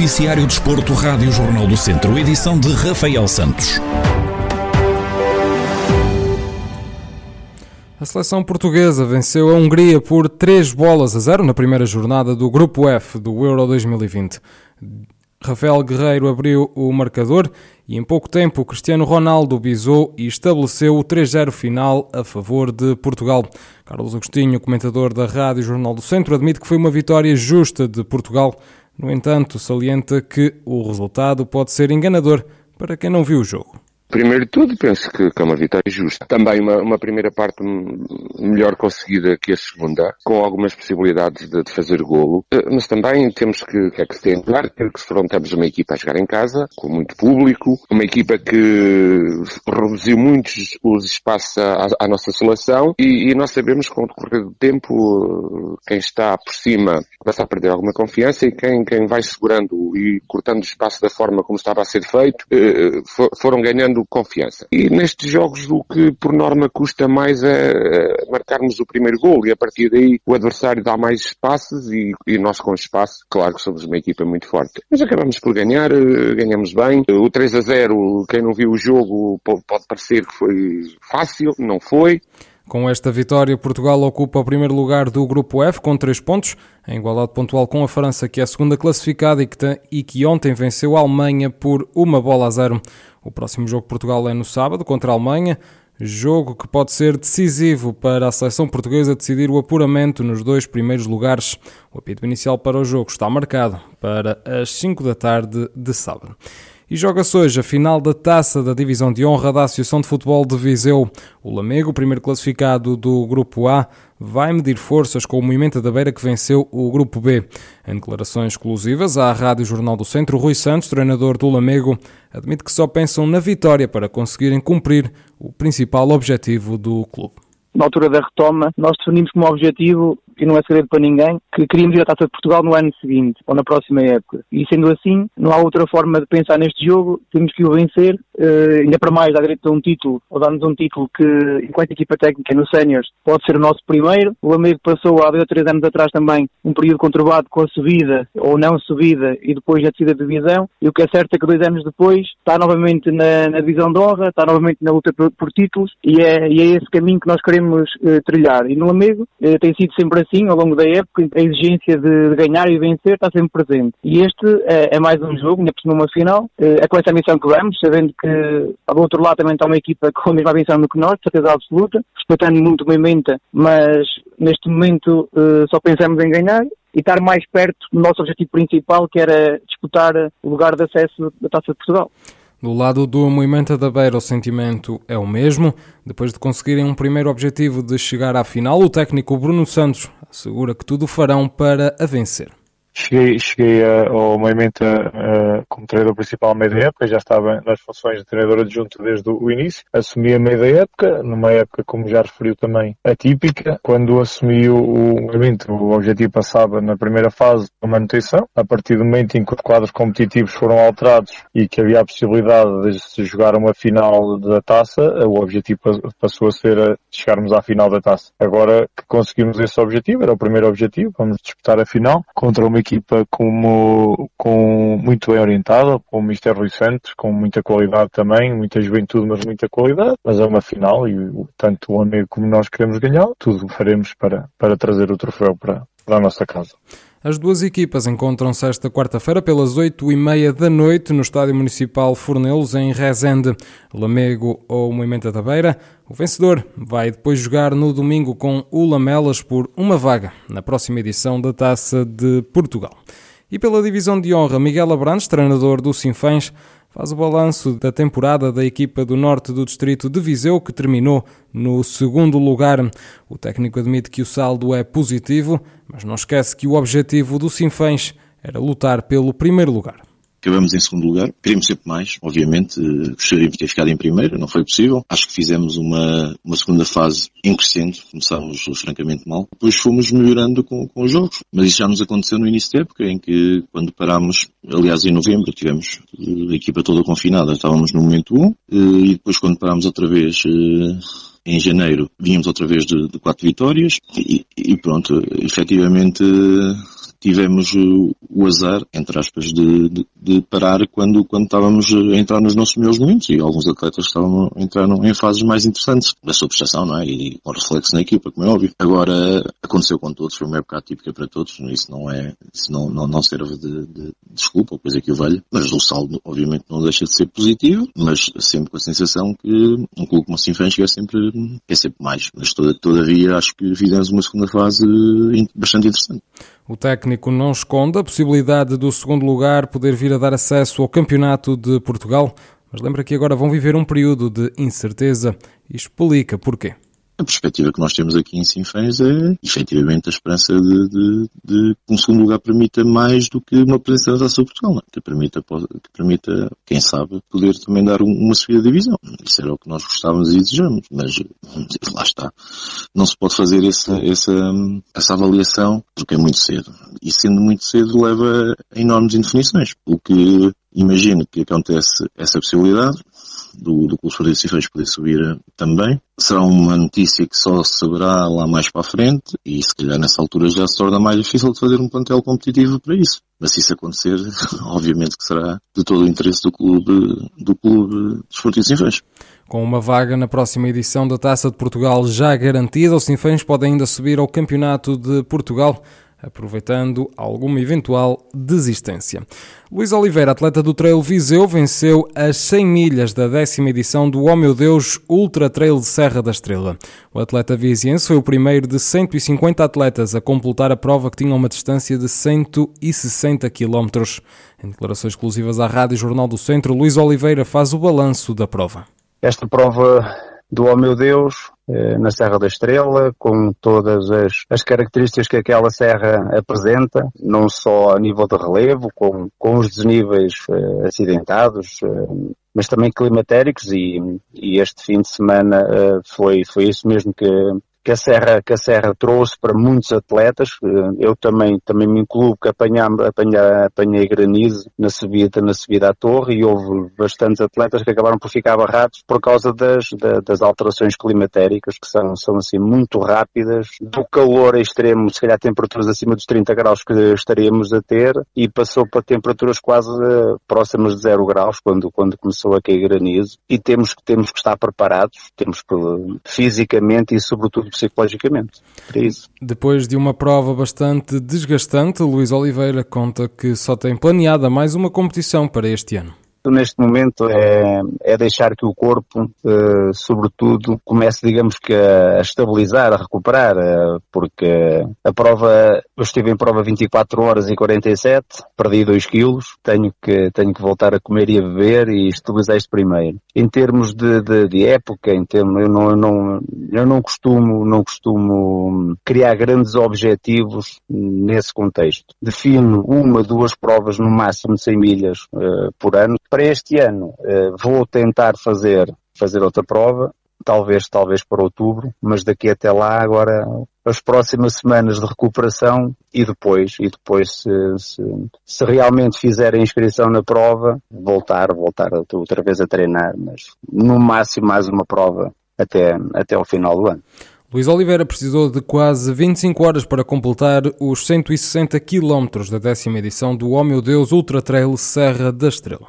Noticiário Desporto, Rádio Jornal do Centro, edição de Rafael Santos. A seleção portuguesa venceu a Hungria por 3 bolas a 0 na primeira jornada do Grupo F do Euro 2020. Rafael Guerreiro abriu o marcador e em pouco tempo Cristiano Ronaldo bisou e estabeleceu o 3-0 final a favor de Portugal. Carlos Agostinho, comentador da Rádio Jornal do Centro, admite que foi uma vitória justa de Portugal. No entanto, salienta que o resultado pode ser enganador para quem não viu o jogo. Primeiro de tudo, penso que, que é uma vitória justa. Também uma, uma, primeira parte melhor conseguida que a segunda, com algumas possibilidades de, de fazer golo. Eh, mas também temos que, que acrescentar que se frontamos uma equipa a jogar em casa, com muito público, uma equipa que reduziu muitos os espaços à, à nossa seleção e, e, nós sabemos que com o decorrer do tempo quem está por cima começa a perder alguma confiança e quem, quem vai segurando e cortando o espaço da forma como estava a ser feito, eh, foram ganhando confiança. E nestes jogos o que por norma custa mais é, é marcarmos o primeiro gol e a partir daí o adversário dá mais espaços e, e nós com espaço, claro que somos uma equipa muito forte. Mas acabamos por ganhar, eh, ganhamos bem. O 3 a 0, quem não viu o jogo pode parecer que foi fácil, não foi. Com esta vitória, Portugal ocupa o primeiro lugar do Grupo F com 3 pontos, em igualdade pontual com a França, que é a segunda classificada e que, tem, e que ontem venceu a Alemanha por uma bola a zero. O próximo jogo de Portugal é no sábado contra a Alemanha, jogo que pode ser decisivo para a seleção portuguesa decidir o apuramento nos dois primeiros lugares. O apito inicial para o jogo está marcado para as 5 da tarde de sábado. E joga-se hoje a final da taça da Divisão de Honra da Associação de Futebol de Viseu. O Lamego, primeiro classificado do Grupo A, vai medir forças com o Movimento da Beira que venceu o Grupo B. Em declarações exclusivas à Rádio Jornal do Centro, Rui Santos, treinador do Lamego, admite que só pensam na vitória para conseguirem cumprir o principal objetivo do clube na altura da retoma, nós definimos como objetivo, e não é segredo para ninguém, que queríamos ir à Taça de Portugal no ano seguinte, ou na próxima época. E sendo assim, não há outra forma de pensar neste jogo, temos que o vencer, uh, ainda para mais dar direito a um título, ou dar-nos um título que, enquanto equipa técnica no Séniors, pode ser o nosso primeiro. O amigo passou há dois ou três anos atrás também um período conturbado com a subida, ou não subida, e depois a descida de divisão, e o que é certo é que dois anos depois está novamente na, na divisão de honra, está novamente na luta por, por títulos, e é, e é esse caminho que nós queremos uh, trilhar. E no amigo uh, tem sido sempre assim, ao longo da época, a exigência de, ganhar e vencer está sempre presente. E este é, é mais um jogo, ainda por cima uma final, é com essa missão que vamos, sabendo que do outro lado também está uma equipa com a mesma missão do que nós, certeza absoluta, respeitando muito o movimento, mas neste momento só pensamos em ganhar e estar mais perto do nosso objetivo principal, que era disputar o lugar de acesso da Taça de Portugal. Do lado do Movimento da Beira, o sentimento é o mesmo. Depois de conseguirem um primeiro objetivo de chegar à final, o técnico Bruno Santos assegura que tudo farão para a vencer. Cheguei, cheguei ao movimento como treinador principal a meio da época, já estava nas funções de treinador adjunto desde o início. Assumi a meio da época, numa época, como já referiu também, atípica. Quando assumi o, movimento, o objetivo passava na primeira fase a manutenção. A partir do momento em que os quadros competitivos foram alterados e que havia a possibilidade de se jogar uma final da taça, o objetivo passou a ser a chegarmos à final da taça. Agora que conseguimos esse objetivo, era o primeiro objetivo, vamos disputar a final contra uma equipa como, com muito bem orientada, com o Mister Rui Santos, com muita qualidade também, muita juventude, mas muita qualidade. Mas é uma final e tanto o amigo como nós queremos ganhar, tudo faremos para, para trazer o troféu para, para a nossa casa. As duas equipas encontram-se esta quarta-feira pelas oito e meia da noite no Estádio Municipal Fornelos, em Rezende, Lamego ou Moimenta da Beira. O vencedor vai depois jogar no domingo com o Lamelas por uma vaga na próxima edição da Taça de Portugal. E pela divisão de honra, Miguel Abrantes, treinador do Sinfãs, faz o balanço da temporada da equipa do norte do distrito de Viseu, que terminou no segundo lugar. O técnico admite que o saldo é positivo, mas não esquece que o objetivo do Sinfãs era lutar pelo primeiro lugar. Acabamos em segundo lugar. Queríamos sempre mais, obviamente. Gostaríamos de ter ficado em primeiro, não foi possível. Acho que fizemos uma, uma segunda fase em crescendo. Começámos francamente mal. Depois fomos melhorando com, com os jogos. Mas isso já nos aconteceu no início da época, em que quando parámos, aliás em novembro, tivemos a equipa toda confinada. Estávamos no momento 1 e depois quando parámos outra vez em janeiro vínhamos outra vez de, de quatro vitórias e, e, pronto, efetivamente tivemos o, azar, entre aspas, de, de, de, parar quando, quando estávamos a entrar nos nossos melhores momentos e alguns atletas estavam entraram em fases mais interessantes da sua prestação, não é? E com reflexo na equipa, como é óbvio. Agora, aconteceu com todos, foi uma época atípica para todos, isso não é, isso não, não, não serve de, de desculpa ou coisa que o valha, mas o saldo, obviamente, não deixa de ser positivo, mas sempre com a sensação que um clube como o Sinfãs é sempre, é sempre mais. Mas toda, todavia, acho que fizemos uma segunda fase bastante interessante. O técnico não esconde a possibilidade do segundo lugar poder vir a dar acesso ao Campeonato de Portugal, mas lembra que agora vão viver um período de incerteza e explica porquê. A perspectiva que nós temos aqui em Sinfãs é, efetivamente, a esperança de, de, de, que um segundo lugar permita mais do que uma presença da Taça Portugal? É? que, permita, que permita, quem sabe, poder também dar uma subida de divisão. Isso era o que nós gostávamos e desejamos, mas lá está. Não se pode fazer essa, essa, essa avaliação porque é muito cedo. E sendo muito cedo leva a enormes indefinições. O que imagino que acontece essa possibilidade, do, do Clube Esportivo Cifres poder subir eh, também. Será uma notícia que só se saberá lá mais para a frente e se calhar nessa altura já se torna mais difícil de fazer um plantel competitivo para isso. Mas se isso acontecer, obviamente que será de todo o interesse do clube, do clube Desportivo Sinfãs. Com uma vaga na próxima edição da Taça de Portugal já garantida, o Sinfãs pode ainda subir ao Campeonato de Portugal aproveitando alguma eventual desistência. Luís Oliveira, atleta do Trail Viseu, venceu as 100 milhas da décima edição do Oh Meu Deus Ultra Trail de Serra da Estrela. O atleta viziense foi o primeiro de 150 atletas a completar a prova que tinha uma distância de 160 km. Em declarações exclusivas à Rádio Jornal do Centro, Luís Oliveira faz o balanço da prova. Esta prova do Oh Meu Deus eh, na Serra da Estrela, com todas as, as, características que aquela serra apresenta, não só a nível de relevo, com, com os desníveis uh, acidentados, uh, mas também climatéricos e, e, este fim de semana uh, foi, foi isso mesmo que, que a Serra, que a Serra trouxe para muitos atletas. Eh, eu também, também me incluo que apanhamos, apanhei, apanhei granizo na subida, na subida à torre e houve bastantes atletas que acabaram por ficar barrados por causa das, das alterações climatéricas que são, são assim muito rápidas, do calor extremo, se calhar temperaturas acima dos 30 graus que estaríamos a ter e passou para temperaturas quase eh, próximas de 0 graus quando, quando começou a cair granizo e temos, temos que estar preparados, temos que fisicamente e sobretudo psicologicamente. É isso. Depois de uma prova bastante desgastante, Luís Oliveira conta que só tem planeada mais uma competição para este ano neste momento é, é deixar que o corpo, uh, sobretudo, comece, digamos que, a estabilizar, a recuperar, uh, porque a prova, eu estive em prova 24 horas e 47, perdi 2 quilos, tenho que, tenho que voltar a comer e a beber e estabilizar isto primeiro. Em termos de, de, de época, em termos, eu não, eu não, eu não costumo, não costumo criar grandes objetivos nesse contexto. Defino uma, duas provas no máximo de 100 milhas uh, por ano, para este ano eh, vou tentar fazer, fazer outra prova, talvez, talvez para outubro, mas daqui até lá agora as próximas semanas de recuperação e depois, e depois se, se, se realmente fizer a inscrição na prova, voltar, voltar outra vez a treinar, mas no máximo mais uma prova até, até ao final do ano. Luís Oliveira precisou de quase 25 horas para completar os 160 km da décima edição do Oh Deus Ultra Trail Serra da Estrela.